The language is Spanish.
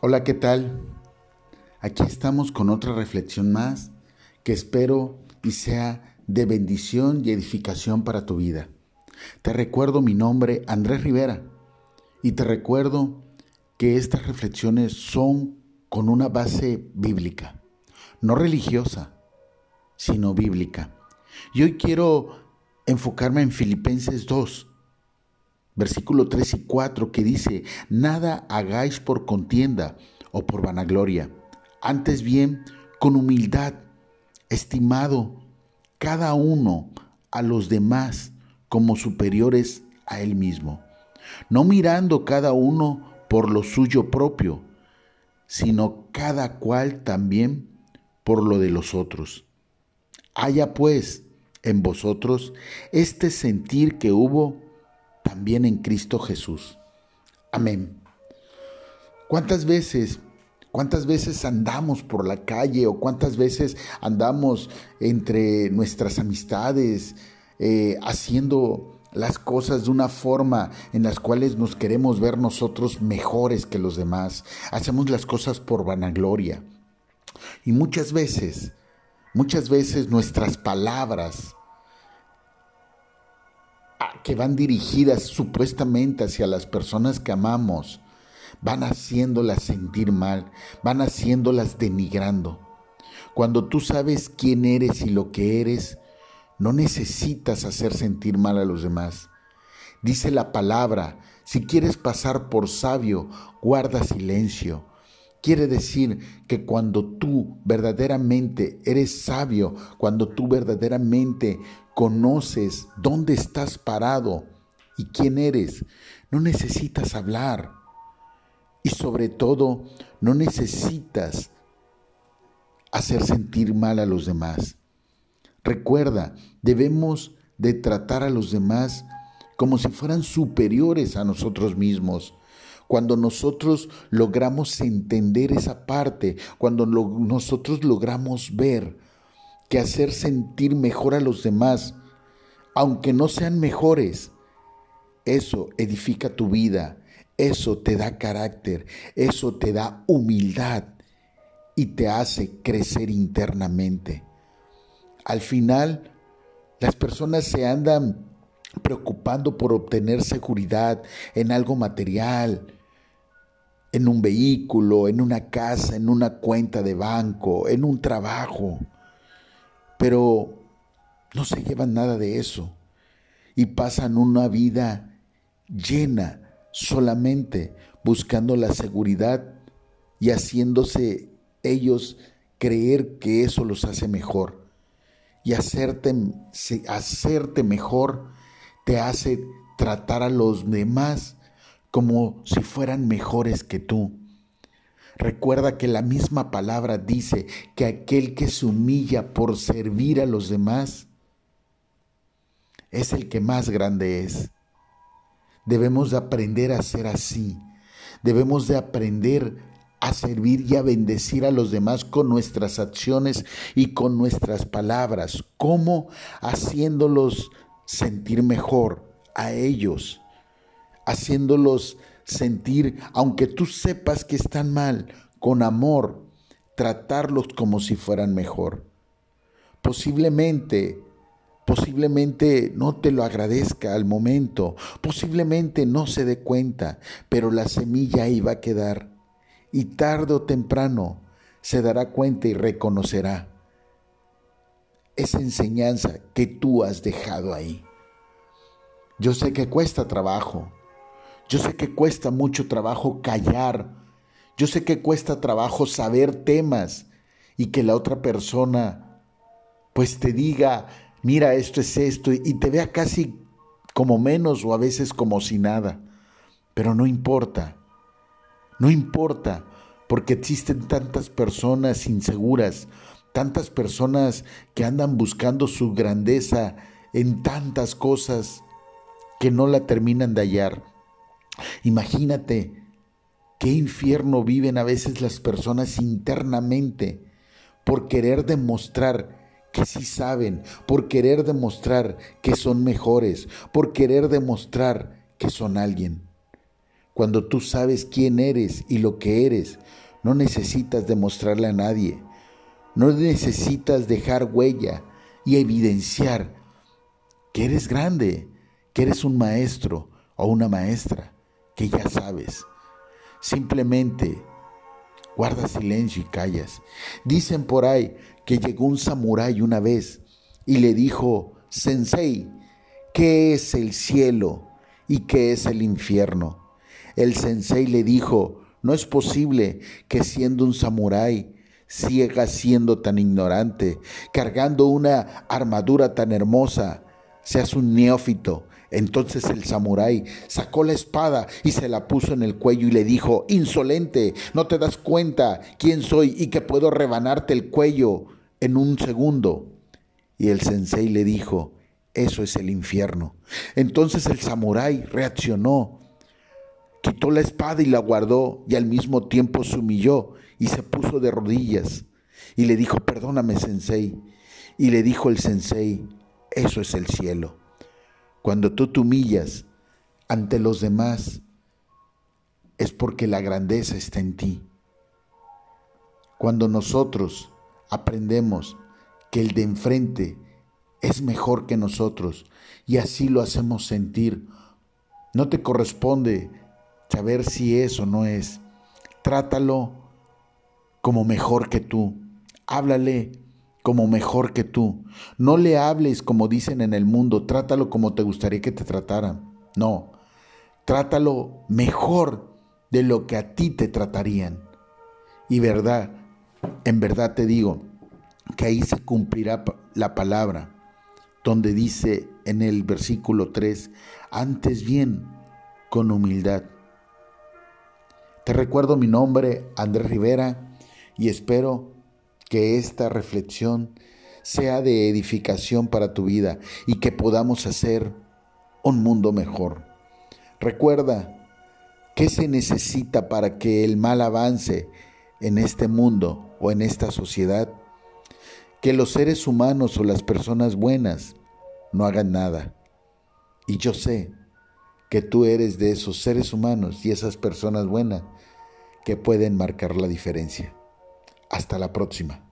Hola, ¿qué tal? Aquí estamos con otra reflexión más que espero y sea de bendición y edificación para tu vida. Te recuerdo mi nombre, Andrés Rivera, y te recuerdo que estas reflexiones son con una base bíblica, no religiosa, sino bíblica. Y hoy quiero enfocarme en Filipenses 2, versículo 3 y 4, que dice, nada hagáis por contienda o por vanagloria, antes bien con humildad, estimado cada uno a los demás como superiores a él mismo, no mirando cada uno por lo suyo propio, sino cada cual también por lo de los otros. Haya pues en vosotros este sentir que hubo también en Cristo Jesús. Amén. ¿Cuántas veces, cuántas veces andamos por la calle o cuántas veces andamos entre nuestras amistades eh, haciendo las cosas de una forma en las cuales nos queremos ver nosotros mejores que los demás? Hacemos las cosas por vanagloria. Y muchas veces, muchas veces nuestras palabras que van dirigidas supuestamente hacia las personas que amamos, van haciéndolas sentir mal, van haciéndolas denigrando. Cuando tú sabes quién eres y lo que eres, no necesitas hacer sentir mal a los demás. Dice la palabra, si quieres pasar por sabio, guarda silencio. Quiere decir que cuando tú verdaderamente eres sabio, cuando tú verdaderamente conoces dónde estás parado y quién eres, no necesitas hablar. Y sobre todo, no necesitas hacer sentir mal a los demás. Recuerda, debemos de tratar a los demás como si fueran superiores a nosotros mismos. Cuando nosotros logramos entender esa parte, cuando nosotros logramos ver que hacer sentir mejor a los demás, aunque no sean mejores. Eso edifica tu vida, eso te da carácter, eso te da humildad y te hace crecer internamente. Al final, las personas se andan preocupando por obtener seguridad en algo material, en un vehículo, en una casa, en una cuenta de banco, en un trabajo pero no se llevan nada de eso y pasan una vida llena solamente buscando la seguridad y haciéndose ellos creer que eso los hace mejor. Y hacerte, hacerte mejor te hace tratar a los demás como si fueran mejores que tú. Recuerda que la misma palabra dice que aquel que se humilla por servir a los demás es el que más grande es. Debemos de aprender a ser así. Debemos de aprender a servir y a bendecir a los demás con nuestras acciones y con nuestras palabras. ¿Cómo? Haciéndolos sentir mejor a ellos, haciéndolos sentir, aunque tú sepas que están mal, con amor, tratarlos como si fueran mejor. Posiblemente, posiblemente no te lo agradezca al momento, posiblemente no se dé cuenta, pero la semilla va a quedar y tarde o temprano se dará cuenta y reconocerá esa enseñanza que tú has dejado ahí. Yo sé que cuesta trabajo, yo sé que cuesta mucho trabajo callar. Yo sé que cuesta trabajo saber temas y que la otra persona pues te diga, mira, esto es esto y te vea casi como menos o a veces como si nada. Pero no importa. No importa porque existen tantas personas inseguras, tantas personas que andan buscando su grandeza en tantas cosas que no la terminan de hallar. Imagínate qué infierno viven a veces las personas internamente por querer demostrar que sí saben, por querer demostrar que son mejores, por querer demostrar que son alguien. Cuando tú sabes quién eres y lo que eres, no necesitas demostrarle a nadie. No necesitas dejar huella y evidenciar que eres grande, que eres un maestro o una maestra, que ya sabes. Simplemente guarda silencio y callas. Dicen por ahí que llegó un samurái una vez y le dijo, Sensei, ¿qué es el cielo y qué es el infierno? El sensei le dijo, no es posible que siendo un samurái siga siendo tan ignorante, cargando una armadura tan hermosa, seas un neófito. Entonces el samurái sacó la espada y se la puso en el cuello y le dijo, insolente, ¿no te das cuenta quién soy y que puedo rebanarte el cuello en un segundo? Y el sensei le dijo, eso es el infierno. Entonces el samurái reaccionó, quitó la espada y la guardó y al mismo tiempo se humilló y se puso de rodillas y le dijo, perdóname sensei. Y le dijo el sensei, eso es el cielo. Cuando tú te humillas ante los demás, es porque la grandeza está en ti. Cuando nosotros aprendemos que el de enfrente es mejor que nosotros y así lo hacemos sentir, no te corresponde saber si es o no es. Trátalo como mejor que tú. Háblale como mejor que tú. No le hables como dicen en el mundo, trátalo como te gustaría que te trataran. No, trátalo mejor de lo que a ti te tratarían. Y verdad, en verdad te digo que ahí se cumplirá la palabra, donde dice en el versículo 3, antes bien, con humildad. Te recuerdo mi nombre, Andrés Rivera, y espero que esta reflexión sea de edificación para tu vida y que podamos hacer un mundo mejor. Recuerda, ¿qué se necesita para que el mal avance en este mundo o en esta sociedad? Que los seres humanos o las personas buenas no hagan nada. Y yo sé que tú eres de esos seres humanos y esas personas buenas que pueden marcar la diferencia. Hasta la próxima.